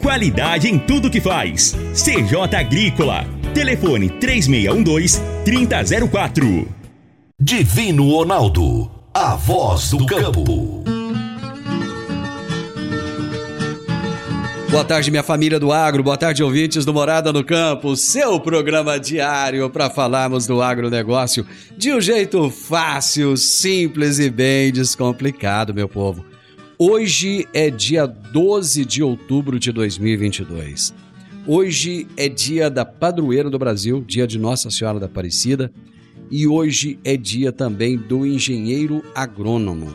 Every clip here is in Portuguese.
Qualidade em tudo que faz. CJ Agrícola. Telefone 3612-3004. Divino Ronaldo. A voz do campo. Boa tarde, minha família do agro. Boa tarde, ouvintes do Morada no Campo. Seu programa diário para falarmos do agronegócio de um jeito fácil, simples e bem descomplicado, meu povo. Hoje é dia 12 de outubro de 2022. Hoje é dia da padroeira do Brasil, dia de Nossa Senhora da Aparecida. E hoje é dia também do engenheiro agrônomo.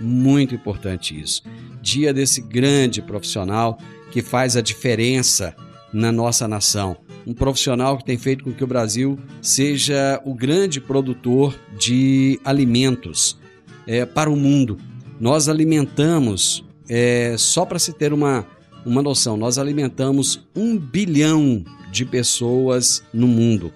Muito importante isso. Dia desse grande profissional que faz a diferença na nossa nação. Um profissional que tem feito com que o Brasil seja o grande produtor de alimentos é, para o mundo. Nós alimentamos, é, só para se ter uma, uma noção, nós alimentamos um bilhão de pessoas no mundo.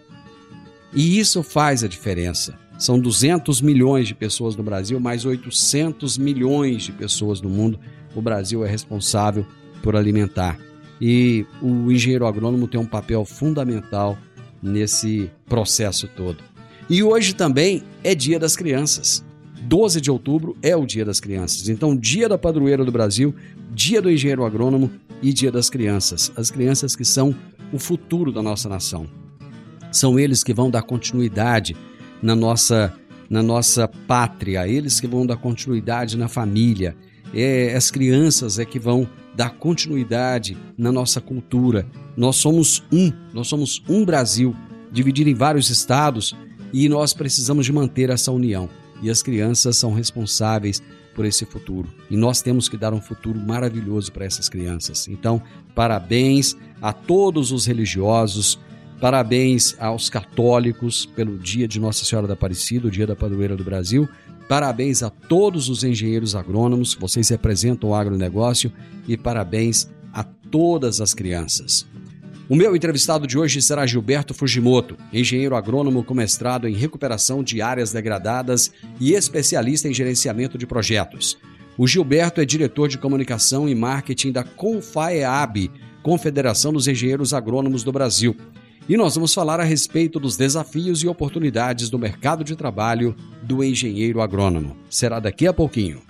E isso faz a diferença. São 200 milhões de pessoas no Brasil, mais 800 milhões de pessoas no mundo. O Brasil é responsável por alimentar. E o engenheiro agrônomo tem um papel fundamental nesse processo todo. E hoje também é Dia das Crianças. 12 de outubro é o Dia das Crianças. Então, Dia da Padroeira do Brasil, Dia do Engenheiro Agrônomo e Dia das Crianças. As crianças que são o futuro da nossa nação. São eles que vão dar continuidade na nossa, na nossa pátria, eles que vão dar continuidade na família. É, as crianças é que vão dar continuidade na nossa cultura. Nós somos um, nós somos um Brasil, dividido em vários estados, e nós precisamos de manter essa união. E as crianças são responsáveis por esse futuro. E nós temos que dar um futuro maravilhoso para essas crianças. Então, parabéns a todos os religiosos, parabéns aos católicos pelo dia de Nossa Senhora da Aparecida, o dia da padroeira do Brasil. Parabéns a todos os engenheiros agrônomos, vocês representam o agronegócio e parabéns a todas as crianças. O meu entrevistado de hoje será Gilberto Fujimoto, engenheiro agrônomo com mestrado em recuperação de áreas degradadas e especialista em gerenciamento de projetos. O Gilberto é diretor de comunicação e marketing da Confaeab, Confederação dos Engenheiros Agrônomos do Brasil. E nós vamos falar a respeito dos desafios e oportunidades do mercado de trabalho do engenheiro agrônomo. Será daqui a pouquinho.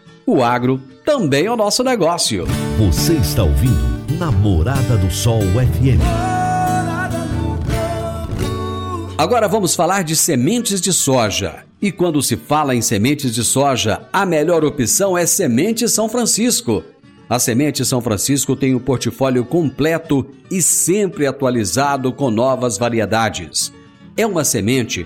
O agro também é o nosso negócio. Você está ouvindo Namorada do Sol FM. Agora vamos falar de sementes de soja. E quando se fala em sementes de soja, a melhor opção é Semente São Francisco. A Semente São Francisco tem o um portfólio completo e sempre atualizado com novas variedades. É uma semente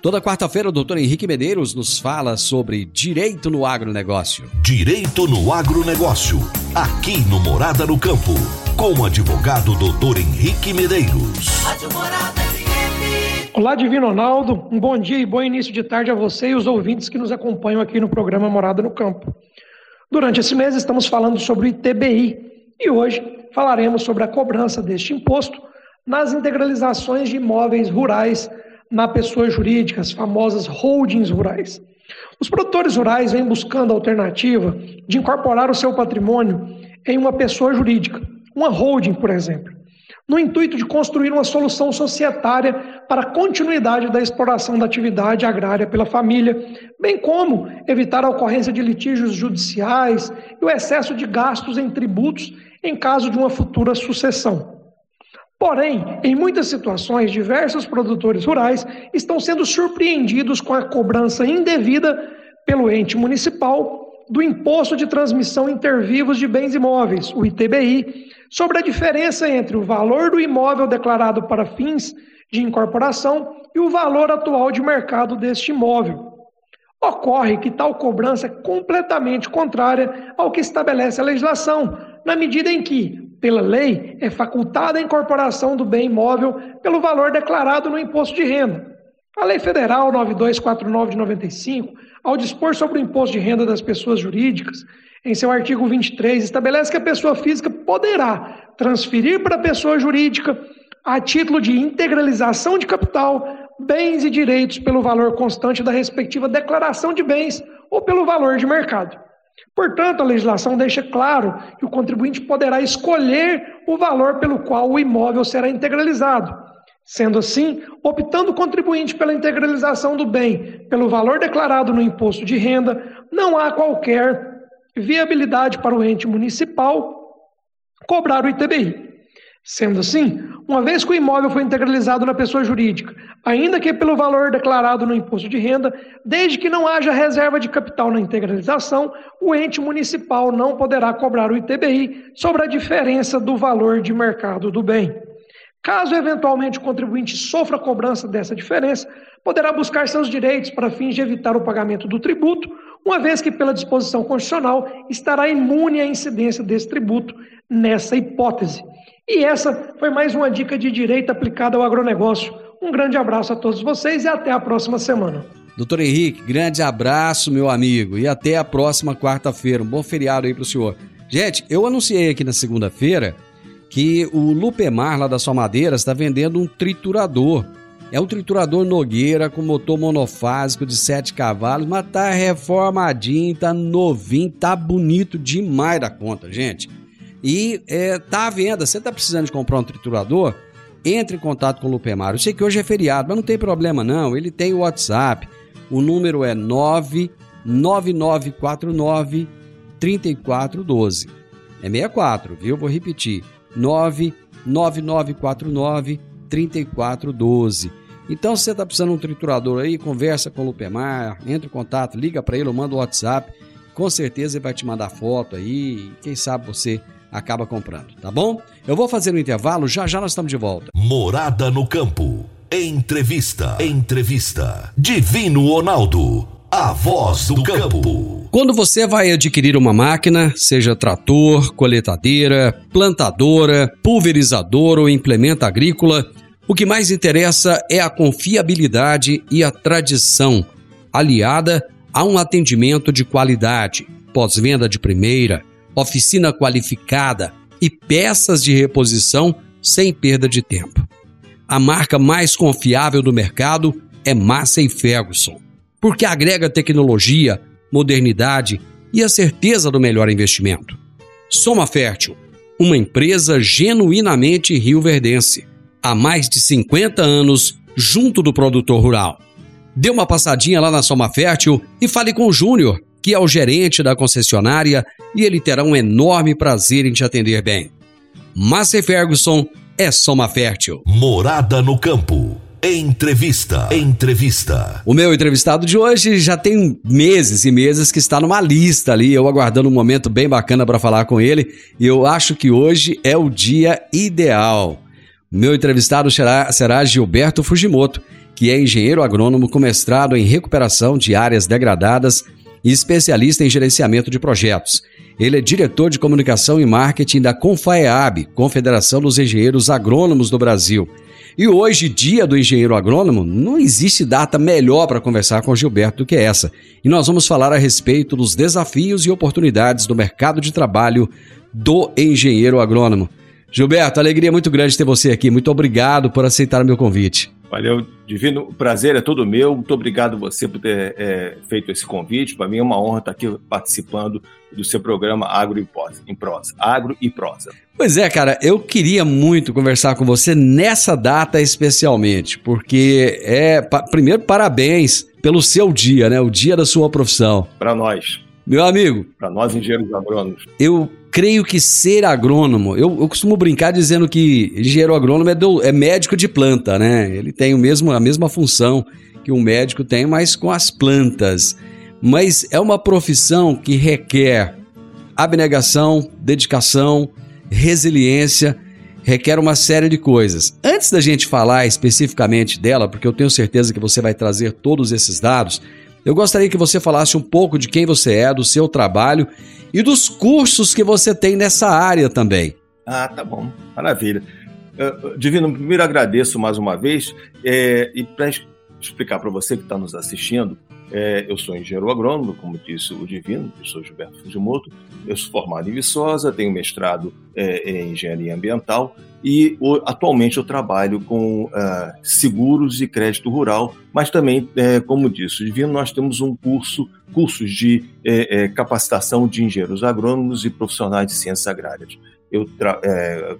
Toda quarta-feira, o doutor Henrique Medeiros nos fala sobre direito no agronegócio. Direito no agronegócio, aqui no Morada no Campo. com o advogado doutor Henrique Medeiros. Rádio Morada FM. Olá, Divino Ronaldo. Um bom dia e bom início de tarde a você e os ouvintes que nos acompanham aqui no programa Morada no Campo. Durante esse mês estamos falando sobre o ITBI e hoje falaremos sobre a cobrança deste imposto nas integralizações de imóveis rurais na pessoa jurídica, as famosas holdings rurais. Os produtores rurais vêm buscando a alternativa de incorporar o seu patrimônio em uma pessoa jurídica, uma holding, por exemplo, no intuito de construir uma solução societária para a continuidade da exploração da atividade agrária pela família, bem como evitar a ocorrência de litígios judiciais e o excesso de gastos em tributos em caso de uma futura sucessão. Porém, em muitas situações, diversos produtores rurais estão sendo surpreendidos com a cobrança indevida pelo ente municipal do Imposto de Transmissão Intervivos de Bens Imóveis, o ITBI, sobre a diferença entre o valor do imóvel declarado para fins de incorporação e o valor atual de mercado deste imóvel. Ocorre que tal cobrança é completamente contrária ao que estabelece a legislação, na medida em que, pela lei, é facultada a incorporação do bem imóvel pelo valor declarado no imposto de renda. A Lei Federal 9249 de 95, ao dispor sobre o imposto de renda das pessoas jurídicas, em seu artigo 23, estabelece que a pessoa física poderá transferir para a pessoa jurídica, a título de integralização de capital, bens e direitos pelo valor constante da respectiva declaração de bens ou pelo valor de mercado. Portanto, a legislação deixa claro que o contribuinte poderá escolher o valor pelo qual o imóvel será integralizado. Sendo assim, optando o contribuinte pela integralização do bem pelo valor declarado no imposto de renda, não há qualquer viabilidade para o ente municipal cobrar o ITBI. Sendo assim, uma vez que o imóvel foi integralizado na pessoa jurídica, ainda que pelo valor declarado no imposto de renda, desde que não haja reserva de capital na integralização, o ente municipal não poderá cobrar o ITBI sobre a diferença do valor de mercado do bem. Caso eventualmente o contribuinte sofra cobrança dessa diferença, poderá buscar seus direitos para fins de evitar o pagamento do tributo, uma vez que, pela disposição constitucional, estará imune à incidência desse tributo nessa hipótese. E essa foi mais uma dica de direito aplicada ao agronegócio. Um grande abraço a todos vocês e até a próxima semana. Doutor Henrique, grande abraço, meu amigo, e até a próxima quarta-feira. Um bom feriado aí para o senhor. Gente, eu anunciei aqui na segunda-feira que o Lupemar, lá da sua madeira, está vendendo um triturador. É um triturador Nogueira com motor monofásico de 7 cavalos, mas tá reformadinho, tá novinho, tá bonito demais da conta, gente. E é, tá à venda. Você tá precisando de comprar um triturador? Entre em contato com o Lupemar. Eu sei que hoje é feriado, mas não tem problema não. Ele tem o WhatsApp. O número é 99949 3412. É 64, viu? Vou repetir. 99949 3412. Então, se você está precisando de um triturador aí, conversa com o Lupemar, entre em contato, liga para ele ou manda o WhatsApp. Com certeza ele vai te mandar foto aí. Quem sabe você acaba comprando, tá bom? Eu vou fazer um intervalo, já já nós estamos de volta. Morada no campo. Entrevista. Entrevista. Divino Ronaldo. A voz do campo. Quando você vai adquirir uma máquina, seja trator, coletadeira, plantadora, pulverizador ou implemento agrícola, o que mais interessa é a confiabilidade e a tradição, aliada a um atendimento de qualidade, pós-venda de primeira, oficina qualificada e peças de reposição sem perda de tempo. A marca mais confiável do mercado é Massey Ferguson, porque agrega tecnologia, modernidade e a certeza do melhor investimento. Soma Fértil, uma empresa genuinamente rioverdense, há mais de 50 anos junto do produtor rural. Dê uma passadinha lá na Soma Fértil e fale com o Júnior que é o gerente da concessionária e ele terá um enorme prazer em te atender bem. Massey Ferguson é soma fértil. Morada no campo. Entrevista. Entrevista. O meu entrevistado de hoje já tem meses e meses que está numa lista ali, eu aguardando um momento bem bacana para falar com ele, e eu acho que hoje é o dia ideal. Meu entrevistado será, será Gilberto Fujimoto, que é engenheiro agrônomo com mestrado em recuperação de áreas degradadas e especialista em gerenciamento de projetos. Ele é diretor de comunicação e marketing da Confaeab, Confederação dos Engenheiros Agrônomos do Brasil. E hoje, dia do engenheiro agrônomo, não existe data melhor para conversar com Gilberto do que essa. E nós vamos falar a respeito dos desafios e oportunidades do mercado de trabalho do engenheiro agrônomo. Gilberto, alegria muito grande ter você aqui. Muito obrigado por aceitar o meu convite. Valeu, Divino. O prazer é todo meu. Muito obrigado você por ter é, feito esse convite. Para mim é uma honra estar aqui participando do seu programa Agro e Prosa. Agro e Prosa. Pois é, cara, eu queria muito conversar com você nessa data especialmente, porque é primeiro parabéns pelo seu dia, né? O dia da sua profissão. Para nós. Meu amigo. Para nós engenheiros agrônomos. Eu creio que ser agrônomo, eu, eu costumo brincar dizendo que engenheiro agrônomo é, do, é médico de planta, né? Ele tem o mesmo, a mesma função que um médico tem, mas com as plantas. Mas é uma profissão que requer abnegação, dedicação, resiliência, requer uma série de coisas. Antes da gente falar especificamente dela, porque eu tenho certeza que você vai trazer todos esses dados, eu gostaria que você falasse um pouco de quem você é, do seu trabalho e dos cursos que você tem nessa área também. Ah, tá bom. Maravilha. Divino, primeiro agradeço mais uma vez é, e para explicar para você que está nos assistindo, é, eu sou engenheiro agrônomo, como disse o Divino, eu sou Gilberto Fujimoto, eu sou formado em Viçosa, tenho mestrado é, em engenharia ambiental e o, atualmente eu trabalho com uh, seguros e crédito rural, mas também, é, como disse o Divino, nós temos um curso, cursos de é, é, capacitação de engenheiros agrônomos e profissionais de ciências agrárias. Eu é,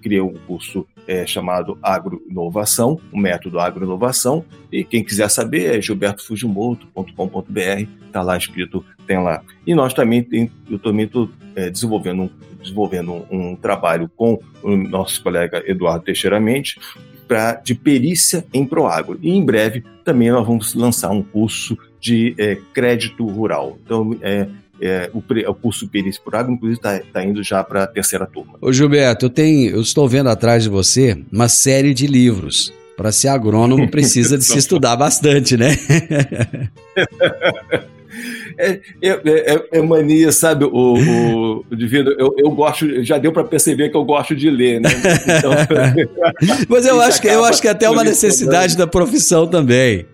criei um curso é, chamado Agroinovação, o método Agroinovação, e quem quiser saber é gilbertofujimoto.com.br, está lá escrito, tem lá. E nós também, tem, eu também estou é, desenvolvendo, um, desenvolvendo um, trabalho com o nosso colega Eduardo Teixeira Mendes, pra, de perícia em Proagro. E em breve também nós vamos lançar um curso de é, crédito rural. Então, é, é, o, o, curso Perícia por Água, inclusive, está tá indo já para a terceira turma. Ô Gilberto, eu, tenho, eu estou vendo atrás de você uma série de livros. Para ser agrônomo precisa de se estudar bastante, né? É, é, é, é, mania, sabe, o, o Divino? Eu, eu gosto, já deu para perceber que eu gosto de ler, né? Então, Mas eu acho, que, eu acho que até é uma necessidade da profissão também.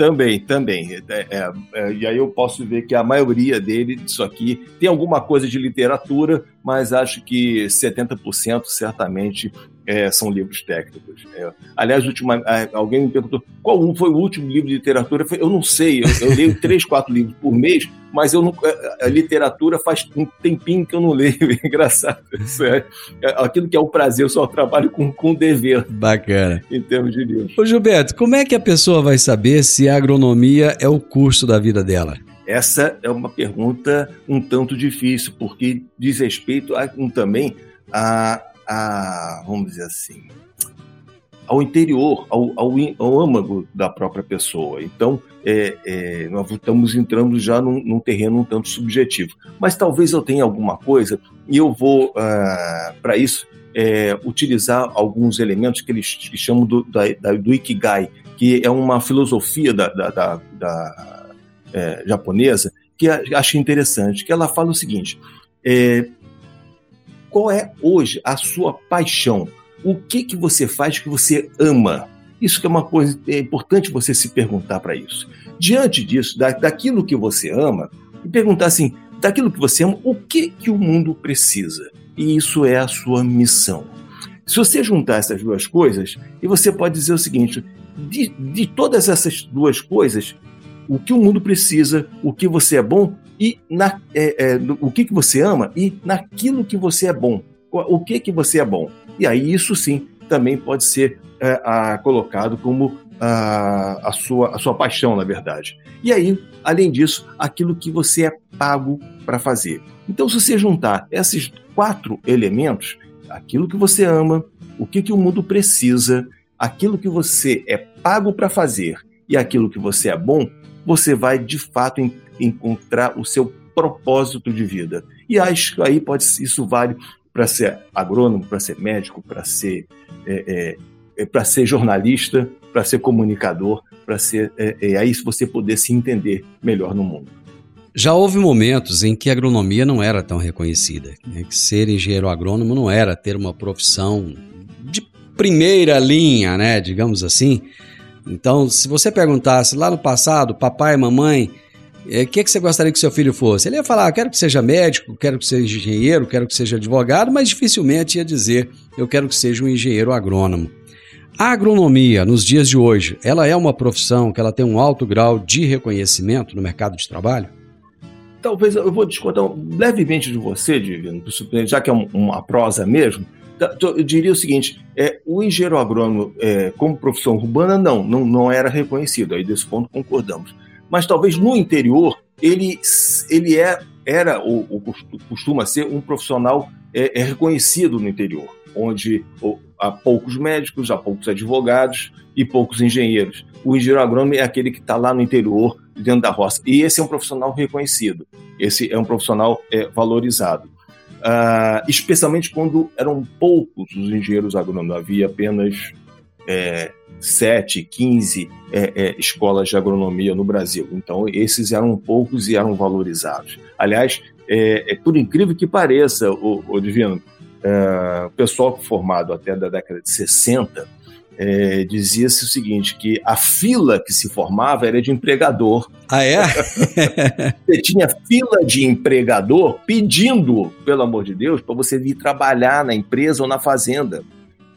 Também, também. É, é, é, e aí eu posso ver que a maioria dele, disso aqui, tem alguma coisa de literatura, mas acho que 70% certamente é, são livros técnicos. É. Aliás, última, alguém me perguntou qual foi o último livro de literatura. Eu não sei, eu, eu leio três, quatro livros por mês, mas eu não, a, literatura faz um tempinho que eu não leio. É engraçado. Isso é, é, aquilo que é o prazer, eu só trabalho com, com dever. Bacana. Em termos de livros. Ô Gilberto, como é que a pessoa vai saber se a agronomia é o curso da vida dela? Essa é uma pergunta um tanto difícil, porque diz respeito a, um, também a, a, vamos dizer assim, ao interior, ao, ao, ao âmago da própria pessoa. Então, é, é, nós estamos entrando já num, num, terreno um tanto subjetivo. Mas talvez eu tenha alguma coisa e eu vou, uh, para isso, é, utilizar alguns elementos que eles chamam do, da, da, do Ikigai, que é uma filosofia da, da, da é, japonesa que acho interessante, que ela fala o seguinte, é, qual é hoje a sua paixão? O que que você faz que você ama? Isso que é uma coisa é importante você se perguntar para isso. Diante disso, da, daquilo que você ama, e perguntar assim, daquilo que você ama, o que que o mundo precisa? E isso é a sua missão. Se você juntar essas duas coisas, e você pode dizer o seguinte: de, de todas essas duas coisas, o que o mundo precisa, o que você é bom e na, é, é, o que, que você ama e naquilo que você é bom. O que que você é bom? E aí isso sim também pode ser é, a, colocado como a, a, sua, a sua paixão, na verdade. E aí, além disso, aquilo que você é pago para fazer. Então, se você juntar esses quatro elementos, aquilo que você ama, o que, que o mundo precisa, aquilo que você é pago para fazer e aquilo que você é bom, você vai de fato encontrar o seu propósito de vida. E acho que aí pode isso vale para ser agrônomo, para ser médico, para ser é, é, é para ser jornalista, para ser comunicador, para ser é, é, aí você poder se entender melhor no mundo. Já houve momentos em que a agronomia não era tão reconhecida, né? que ser engenheiro agrônomo não era ter uma profissão de primeira linha, né, digamos assim. Então, se você perguntasse lá no passado, papai, mamãe, o é, que, que você gostaria que seu filho fosse? Ele ia falar, ah, quero que seja médico, quero que seja engenheiro, quero que seja advogado, mas dificilmente ia dizer, eu quero que seja um engenheiro agrônomo. A agronomia, nos dias de hoje, ela é uma profissão que ela tem um alto grau de reconhecimento no mercado de trabalho? Talvez eu vou discordar levemente de você, Divino, já que é uma prosa mesmo. Eu diria o seguinte: é, o engenheiro agrônomo, é, como profissão urbana, não, não, não era reconhecido. Aí desse ponto concordamos mas talvez no interior ele, ele é, era ou, ou costuma ser um profissional é, é reconhecido no interior, onde há poucos médicos, há poucos advogados e poucos engenheiros. O engenheiro agrônomo é aquele que está lá no interior, dentro da roça. E esse é um profissional reconhecido, esse é um profissional é, valorizado. Uh, especialmente quando eram poucos os engenheiros agrônomos, havia apenas é, 7, 15 é, é, escolas de agronomia no Brasil. Então, esses eram poucos e eram valorizados. Aliás, é, é por incrível que pareça, o, o Divino, é, o pessoal formado até da década de 60 é, dizia-se o seguinte, que a fila que se formava era de empregador. Ah, é? você tinha fila de empregador pedindo, pelo amor de Deus, para você vir trabalhar na empresa ou na fazenda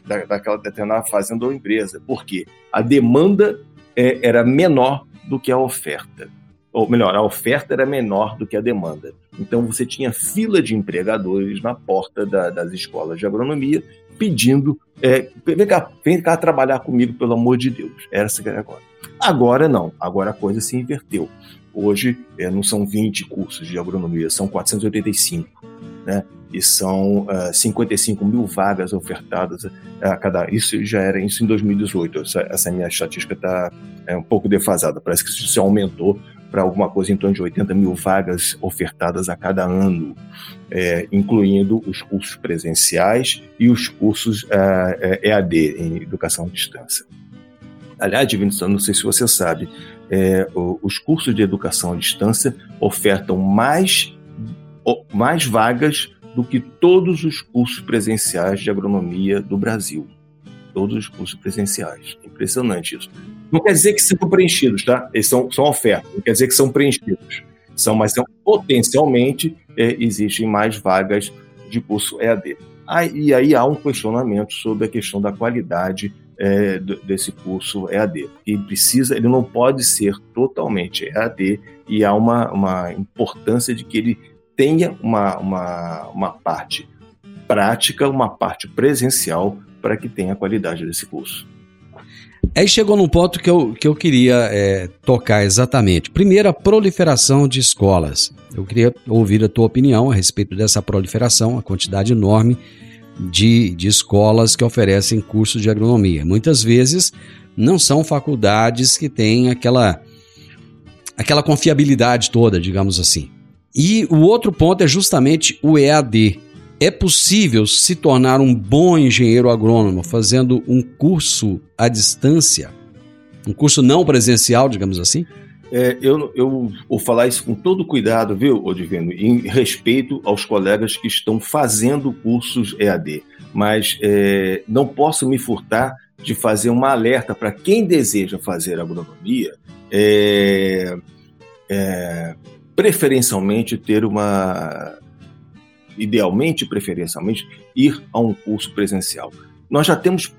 da, daquela determinada fazenda ou empresa. Por quê? A demanda é, era menor do que a oferta. Ou melhor, a oferta era menor do que a demanda. Então você tinha fila de empregadores na porta da, das escolas de agronomia pedindo: é, vem, cá, vem cá trabalhar comigo, pelo amor de Deus. Era essa era agora. Agora não, agora a coisa se inverteu. Hoje é, não são 20 cursos de agronomia, são 485. Né? e são uh, eh, 55 mil vagas ofertadas a cada. Isso já era isso em 2018. Essa, essa minha estatística está é, um pouco defasada. Parece que isso aumentou para alguma coisa em torno de 80 mil vagas ofertadas a cada ano, é, incluindo os cursos presenciais e os cursos uh, eh, EAD, em educação à distância. Aliás, Divino, não sei se você sabe, é, os cursos de educação à distância ofertam mais, mais vagas do que todos os cursos presenciais de agronomia do Brasil. Todos os cursos presenciais. Impressionante isso. Não quer dizer que são preenchidos, tá? Eles são, são ofertas, não quer dizer que são preenchidos. São, mas são, potencialmente é, existem mais vagas de curso EAD. Ah, e aí há um questionamento sobre a questão da qualidade é, desse curso EAD. Ele precisa, ele não pode ser totalmente EAD e há uma, uma importância de que ele tenha uma, uma, uma parte prática, uma parte presencial para que tenha a qualidade desse curso. Aí chegou num ponto que eu, que eu queria é, tocar exatamente. Primeiro, a proliferação de escolas. Eu queria ouvir a tua opinião a respeito dessa proliferação, a quantidade enorme de, de escolas que oferecem cursos de agronomia. Muitas vezes não são faculdades que têm aquela, aquela confiabilidade toda, digamos assim. E o outro ponto é justamente o EAD. É possível se tornar um bom engenheiro agrônomo fazendo um curso à distância? Um curso não presencial, digamos assim? É, eu, eu vou falar isso com todo cuidado, viu, Odivino, em respeito aos colegas que estão fazendo cursos EAD. Mas é, não posso me furtar de fazer uma alerta para quem deseja fazer agronomia. É, é, preferencialmente ter uma idealmente, preferencialmente, ir a um curso presencial. Nós já temos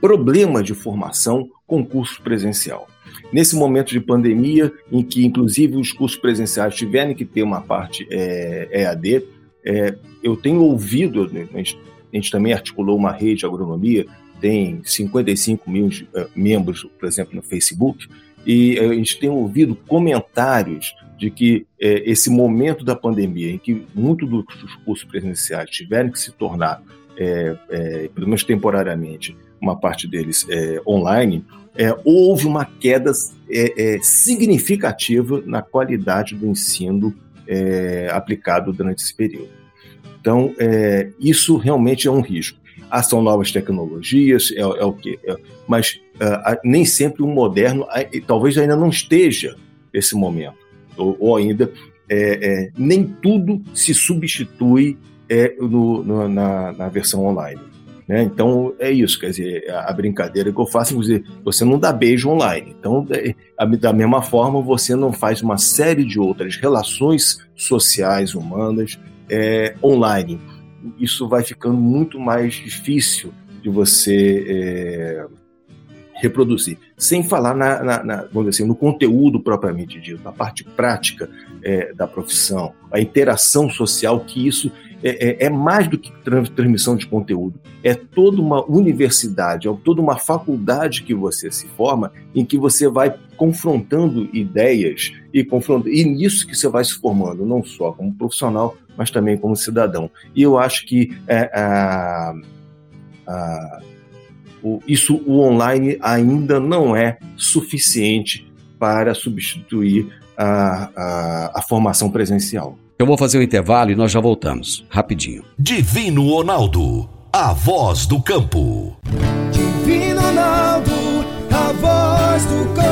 problema de formação com curso presencial. Nesse momento de pandemia, em que inclusive os cursos presenciais tiverem que ter uma parte é, EAD, é, eu tenho ouvido, a gente, a gente, também articulou uma rede de agronomia, tem 55 mil uh, membros, por exemplo, no Facebook, e a gente tem ouvido comentários de que é, esse momento da pandemia, em que muitos dos cursos presenciais tiveram que se tornar, é, é, pelo menos temporariamente, uma parte deles online, houve uma queda significativa na qualidade do ensino aplicado durante esse período. Então, isso realmente é um risco. São novas tecnologias, é, é o quê? mas uh, nem sempre o moderno, talvez ainda não esteja esse momento ou, ou ainda é, é, nem tudo se substitui é, no, no, na, na, versão online. Né? Então é isso, quer dizer, a, brincadeira que eu faço, inclusive, você não dá beijo online. Então, é, da mesma forma, você não faz uma série de outras relações sociais humanas é, online. Isso vai ficando muito mais difícil de você é, reproduzir. Sem falar na, na, na, vamos dizer assim, no conteúdo propriamente dito, na parte prática é, da profissão, a interação social, que isso é, é, é mais do que transmissão de conteúdo. É toda uma universidade, é toda uma faculdade que você se forma, em que você vai confrontando ideias e confrontando, e nisso que você vai se formando, não só como profissional, mas também como cidadão. E eu acho que é, a, a, o, isso o online ainda não é suficiente para substituir a, a, a formação presencial. Eu vou fazer um intervalo e nós já voltamos, rapidinho. Divino Ronaldo, a voz do campo. Divino Ronaldo, a voz do campo.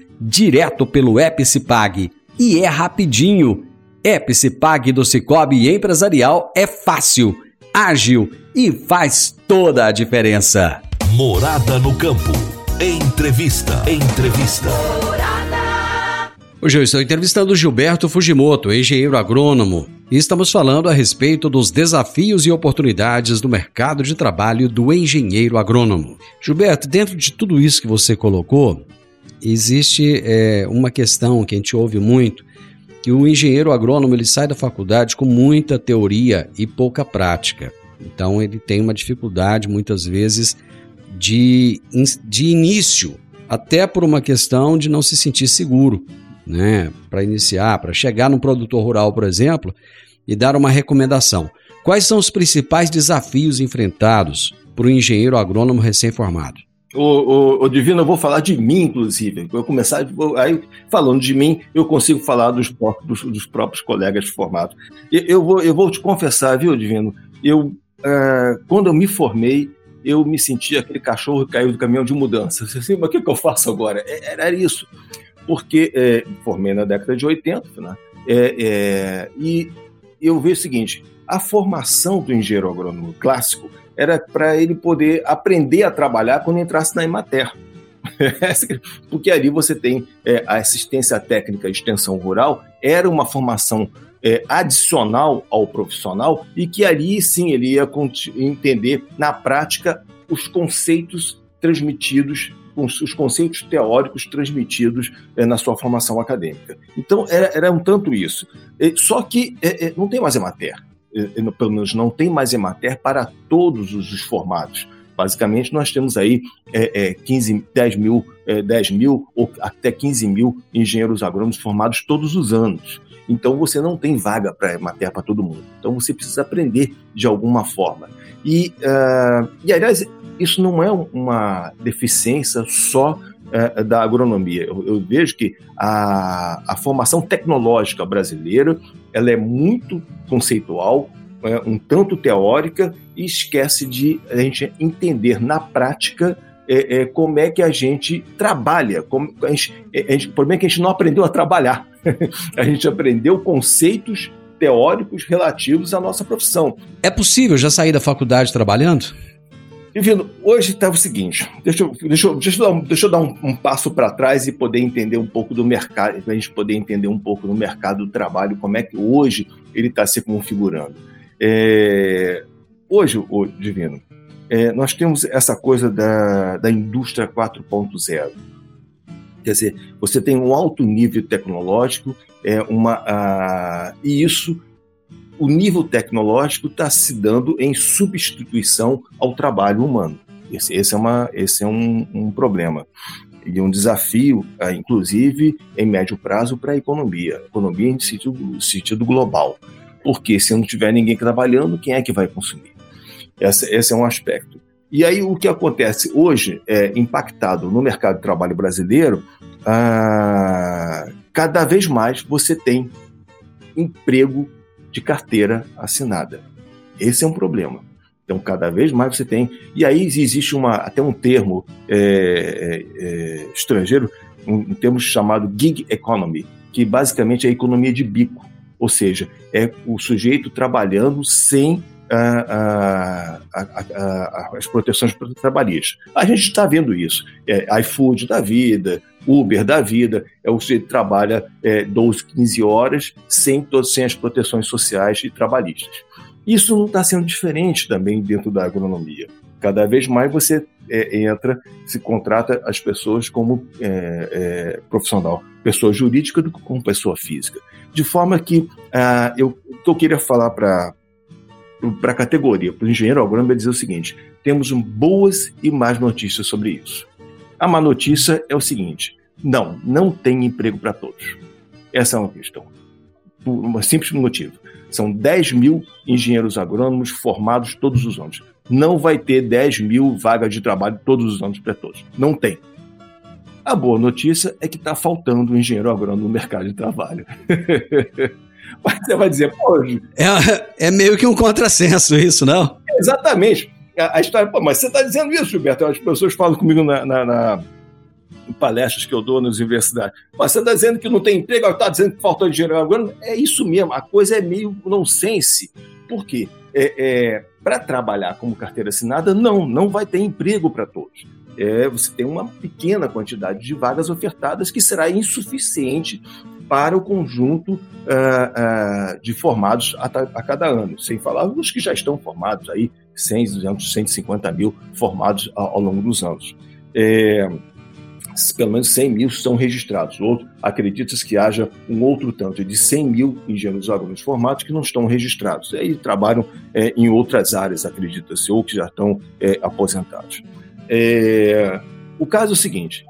direto pelo Epicipag. E é rapidinho. Epicipag do Cicobi Empresarial é fácil, ágil e faz toda a diferença. Morada no campo. Entrevista. Entrevista. Hoje eu estou entrevistando Gilberto Fujimoto, engenheiro agrônomo, e estamos falando a respeito dos desafios e oportunidades do mercado de trabalho do engenheiro agrônomo. Gilberto, dentro de tudo isso que você colocou, existe é, uma questão que a gente ouve muito, que o engenheiro agrônomo ele sai da faculdade com muita teoria e pouca prática. Então ele tem uma dificuldade muitas vezes de, de início, até por uma questão de não se sentir seguro, né? Para iniciar, para chegar num produtor rural, por exemplo, e dar uma recomendação. Quais são os principais desafios enfrentados por um engenheiro agrônomo recém-formado? O, o, o, Divino, eu vou falar de mim, inclusive. Eu começar, aí falando de mim, eu consigo falar dos, dos, próprios colegas formados. Eu, eu, vou, eu vou te confessar, viu, Divino? Eu é, quando eu me formei, eu me sentia aquele cachorro que caiu do caminhão de mudança. Assim, mas o que, que eu faço agora? É, era isso. Porque é, formei na década de 80, né? É, é, e eu vejo o seguinte: a formação do engenheiro agrônomo clássico era para ele poder aprender a trabalhar quando entrasse na Emater. Porque ali você tem é, a assistência técnica e extensão rural, era uma formação é, adicional ao profissional e que ali sim ele ia entender na prática os conceitos transmitidos, os conceitos teóricos transmitidos é, na sua formação acadêmica. Então era, era um tanto isso. É, só que é, é, não tem mais Emater, pelo menos não tem mais Emater para todos os formados. Basicamente, nós temos aí é, é, 15, 10 mil, é, 10 mil ou até 15 mil engenheiros agrônomos formados todos os anos. Então você não tem vaga para matéria para todo mundo. Então você precisa aprender de alguma forma. E, uh, e aliás, isso não é uma deficiência só uh, da agronomia. Eu, eu, vejo que a, a formação tecnológica brasileira ela é muito conceitual, é, um tanto teórica e esquece de a gente entender na prática é, é, como é que a gente trabalha. Como a gente, a gente, o problema é que a gente não aprendeu a trabalhar. a gente aprendeu conceitos teóricos relativos à nossa profissão. É possível já sair da faculdade trabalhando? Divino, hoje está o seguinte, deixa eu, deixa eu, deixa eu dar, um, deixa eu dar um, um passo para trás e poder entender um pouco do mercado, para a gente poder entender um pouco do mercado do trabalho, como é que hoje ele está se configurando. É, hoje, Divino, é, nós temos essa coisa da, da indústria 4.0. Quer dizer, você tem um alto nível tecnológico, é uma, a, e isso, o nível tecnológico está se dando em substituição ao trabalho humano. Esse, esse é, uma, esse é um, um problema. e um desafio, ah, inclusive, em médio prazo para a economia, economia em sentido, sentido global. Porque se não tiver ninguém trabalhando, quem é que vai consumir? Esse, é um aspecto. E aí o que acontece hoje, é, impactado no mercado de trabalho brasileiro, ah, cada vez mais você tem emprego de carteira assinada. Esse é um problema. Então, cada vez mais você tem. E aí existe uma, até um termo é, é, é, estrangeiro, um, um termo chamado gig economy, que basicamente é a economia de bico. Ou seja, é o sujeito trabalhando sem a, a, a, as proteções trabalhistas. A gente está vendo isso. É, iFood da vida, Uber da vida, é o sujeito que trabalha é, 12, 15 horas sem, sem as proteções sociais e trabalhistas. Isso não está sendo diferente também dentro da agronomia. Cada vez mais você é, entra, se contrata as pessoas como é, é, profissional, pessoa jurídica do que como pessoa física. De forma que ah, eu, eu queria falar para para a categoria, para o engenheiro agrônomo, é dizer o seguinte: temos boas e más notícias sobre isso. A má notícia é o seguinte: não, não tem emprego para todos. Essa é uma questão. Por um simples motivo. São 10 mil engenheiros agrônomos formados todos os anos. Não vai ter 10 mil vagas de trabalho todos os anos para todos. Não tem. A boa notícia é que está faltando um engenheiro agrônomo no mercado de trabalho. Mas você vai dizer, pô. É, é meio que um contrassenso isso, não? Exatamente. A, a história, pô, mas você está dizendo isso, Gilberto? As pessoas falam comigo na, na, na em palestras que eu dou nas universidades. Mas você está dizendo que não tem emprego, está dizendo que faltou dinheiro agora. É isso mesmo, a coisa é meio nonsense. Por quê? É, é para trabalhar como carteira assinada, não, não vai ter emprego para todos. É, você tem uma pequena quantidade de vagas ofertadas que será insuficiente para o conjunto uh, uh, de formados a, a, cada ano, sem falar os que já estão formados aí, 100, 200, 150 mil formados ao, ao longo dos anos. É, pelo menos 100 mil são registrados. Outro, acredita-se que haja um outro tanto de 100 mil engenheiros agrônomos formados que não estão registrados. E aí trabalham é, em outras áreas, acredita-se, ou que já estão é, aposentados. É, o caso é o seguinte: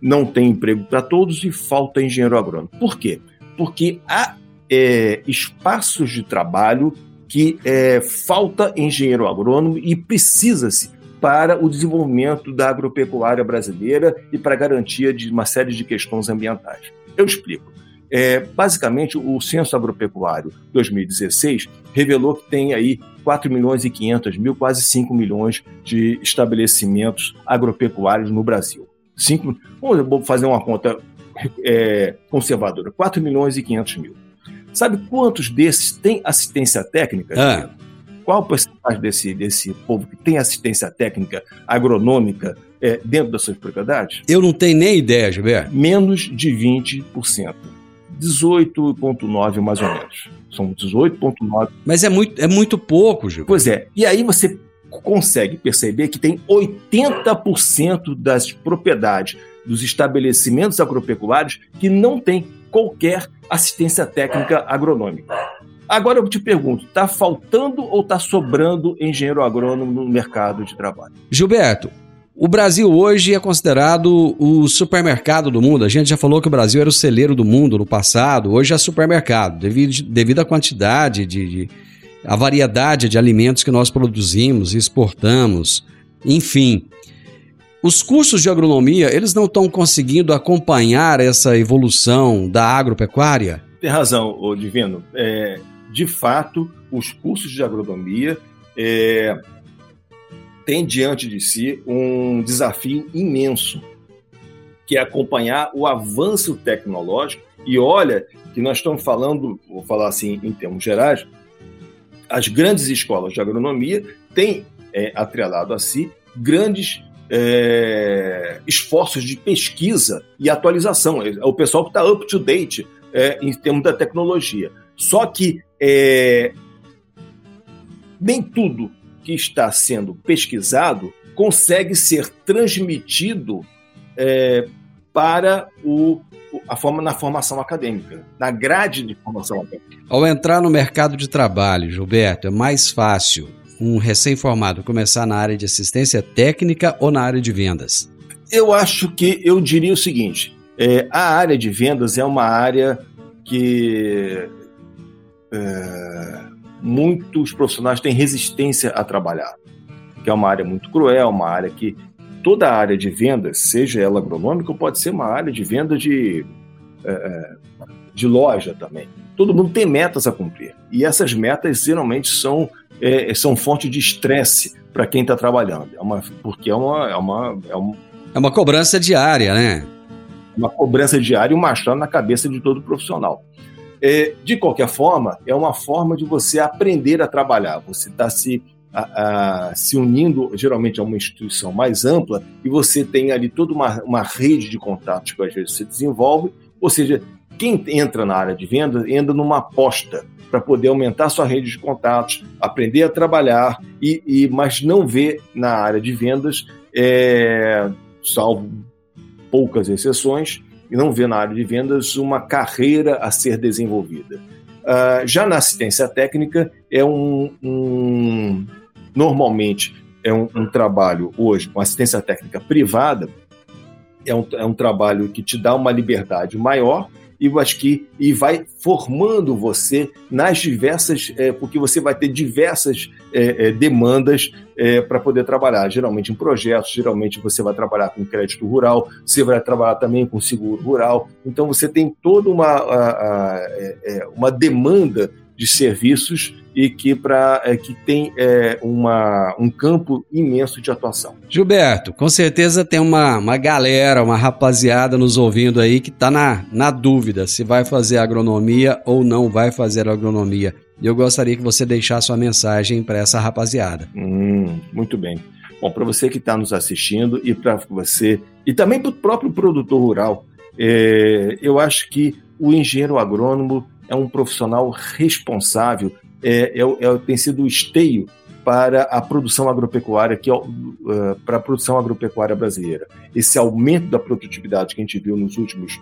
não tem emprego para todos e falta engenheiro agrônomo. Por quê? Porque há é, espaços de trabalho que é, falta engenheiro agrônomo e precisa-se para o desenvolvimento da agropecuária brasileira e para a garantia de uma série de questões ambientais. Eu explico. É, basicamente, o Censo Agropecuário 2016 revelou que tem aí 4 milhões e 500 mil, quase 5 milhões de estabelecimentos agropecuários no Brasil. 5, vamos fazer uma conta é, conservadora, 4 milhões e 500 mil. Sabe quantos desses têm assistência técnica? Ah qual porcentagem desse, desse povo que tem assistência técnica agronômica é, dentro das suas propriedades? Eu não tenho nem ideia, Gilberto. Menos de 20%. 18,9% mais ou menos. São 18,9%. Mas é muito, é muito pouco, Gilberto. Pois é. E aí você consegue perceber que tem 80% das propriedades dos estabelecimentos agropecuários que não tem qualquer assistência técnica agronômica. Agora eu te pergunto, está faltando ou está sobrando engenheiro agrônomo no mercado de trabalho? Gilberto, o Brasil hoje é considerado o supermercado do mundo. A gente já falou que o Brasil era o celeiro do mundo no passado, hoje é supermercado, devido, devido à quantidade de, de a variedade de alimentos que nós produzimos exportamos, enfim. Os cursos de agronomia, eles não estão conseguindo acompanhar essa evolução da agropecuária? Tem razão, Divino. É, de fato, os cursos de agronomia é, têm diante de si um desafio imenso, que é acompanhar o avanço tecnológico. E olha que nós estamos falando, vou falar assim em termos gerais, as grandes escolas de agronomia têm é, atrelado a si grandes é, esforços de pesquisa e atualização. É o pessoal que está up to date é, em termos da tecnologia. Só que é, nem tudo que está sendo pesquisado consegue ser transmitido é, para o, a forma na formação acadêmica, na grade de formação acadêmica. Ao entrar no mercado de trabalho, Gilberto, é mais fácil um recém-formado começar na área de assistência técnica ou na área de vendas? eu acho que eu diria o seguinte: é, a área de vendas é uma área que é, muitos profissionais têm resistência a trabalhar, que é uma área muito cruel, uma área que toda a área de vendas, seja ela agronômica, pode ser uma área de venda de, é, é, de loja também. Todo mundo tem metas a cumprir. E essas metas geralmente são, é, são fonte de estresse para quem está trabalhando. É uma, porque é uma, é, uma, é, um, é uma cobrança diária, né? Uma cobrança diária e um machado na cabeça de todo profissional. É, de qualquer forma, é uma forma de você aprender a trabalhar. Você está se a, a, se unindo geralmente a uma instituição mais ampla e você tem ali toda uma, uma rede de contatos que às vezes você desenvolve, ou seja, quem entra na área de venda entra numa aposta para poder aumentar sua rede de contatos, aprender a trabalhar, e, e mas não vê na área de vendas, é, salvo poucas exceções, e não vê na área de vendas uma carreira a ser desenvolvida. Uh, já na assistência técnica, é um, um, normalmente é um, um, trabalho hoje com assistência técnica privada, é um, é um trabalho que te dá uma liberdade maior e acho que e vai formando você nas diversas, é, porque você vai ter diversas é, demandas para poder trabalhar, geralmente em projetos, geralmente você vai trabalhar com crédito rural, você vai trabalhar também com seguro rural, então você tem toda uma, a, a, uma demanda de serviços e que, pra, é, que tem é, uma, um campo imenso de atuação. Gilberto, com certeza tem uma, uma galera, uma rapaziada nos ouvindo aí que está na, na dúvida se vai fazer agronomia ou não vai fazer agronomia. E eu gostaria que você deixasse sua mensagem para essa rapaziada. Hum, muito bem. Bom, para você que está nos assistindo e para você, e também para o próprio produtor rural, é, eu acho que o engenheiro agrônomo é um profissional responsável, é, é, é tem sido o esteio para a produção agropecuária, que é, uh, para a produção agropecuária brasileira. Esse aumento da produtividade que a gente viu nos últimos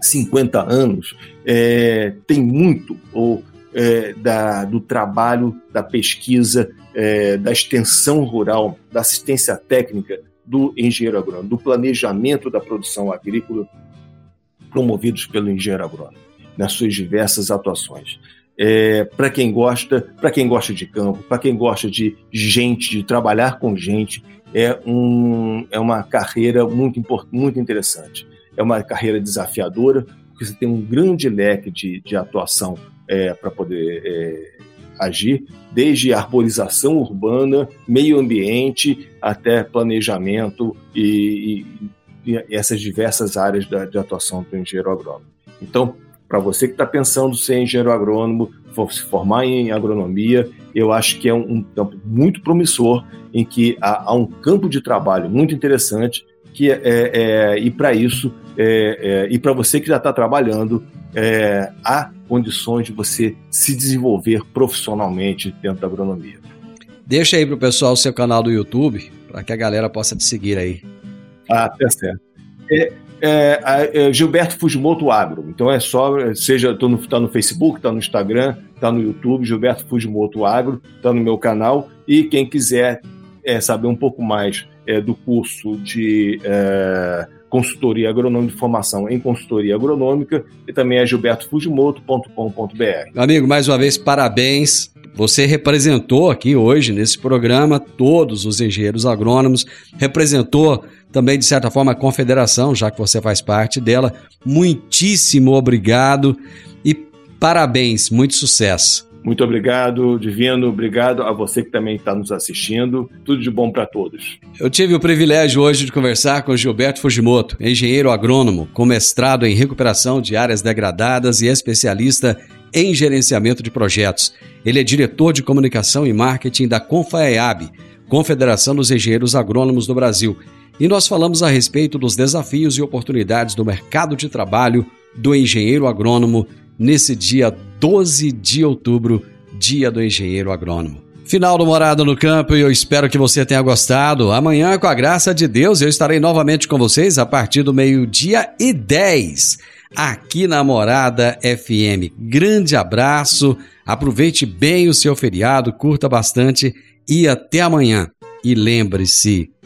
50 anos é, tem muito ou, é, da, do trabalho, da pesquisa, é, da extensão rural, da assistência técnica do engenheiro agrônomo, do planejamento da produção agrícola promovidos pelo engenheiro agrônomo nas suas diversas atuações. É, para quem gosta, para quem gosta de campo, para quem gosta de gente, de trabalhar com gente, é, um, é uma carreira muito, muito interessante. É uma carreira desafiadora, porque você tem um grande leque de, de atuação é, para poder é, agir, desde arborização urbana, meio ambiente, até planejamento e, e, e essas diversas áreas da, de atuação do engenheiro agrônomo. Então, para você que está pensando ser engenheiro agrônomo, se formar em agronomia, eu acho que é um, campo muito promissor, em que há, há, um campo de trabalho muito interessante, que é, é e para isso, é, é, e para você que já está trabalhando, é, há condições de você se desenvolver profissionalmente dentro da agronomia. Deixa aí para o pessoal o seu canal do YouTube, para que a galera possa te seguir aí. Ah, tá certo. É, é, é, Gilberto Fujimoto Agro. Então é só, seja está no, tá no Facebook, está no Instagram, está no YouTube, Gilberto Fujimoto Agro, está no meu canal. E quem quiser é, saber um pouco mais é, do curso de é, consultoria agronômica de formação em consultoria agronômica, e também é gilbertofujimoto.com.br. Amigo, mais uma vez, parabéns. Você representou aqui hoje nesse programa todos os engenheiros agrônomos, representou também, de certa forma, a confederação, já que você faz parte dela. Muitíssimo obrigado e parabéns, muito sucesso. Muito obrigado, Divino. Obrigado a você que também está nos assistindo. Tudo de bom para todos. Eu tive o privilégio hoje de conversar com Gilberto Fujimoto, engenheiro agrônomo, com mestrado em recuperação de áreas degradadas e especialista em gerenciamento de projetos. Ele é diretor de comunicação e marketing da Confaeab, Confederação dos Engenheiros Agrônomos do Brasil e nós falamos a respeito dos desafios e oportunidades do mercado de trabalho do engenheiro agrônomo nesse dia 12 de outubro, Dia do Engenheiro Agrônomo. Final do Morada no Campo e eu espero que você tenha gostado. Amanhã, com a graça de Deus, eu estarei novamente com vocês a partir do meio-dia e 10 aqui na Morada FM. Grande abraço, aproveite bem o seu feriado, curta bastante e até amanhã. E lembre-se,